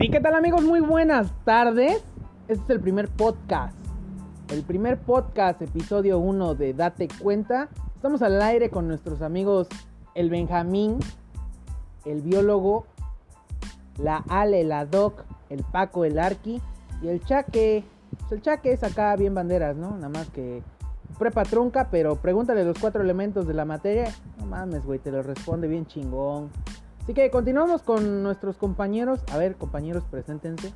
Sí, ¿qué tal amigos? Muy buenas tardes. Este es el primer podcast. El primer podcast, episodio 1 de Date Cuenta. Estamos al aire con nuestros amigos el Benjamín, el biólogo, la Ale, la Doc, el Paco, el Arqui y el Chaque. Pues el Chaque es acá bien banderas, ¿no? Nada más que prepa trunca, pero pregúntale los cuatro elementos de la materia. No mames, güey, te lo responde bien chingón. Así que continuamos con nuestros compañeros. A ver, compañeros, preséntense.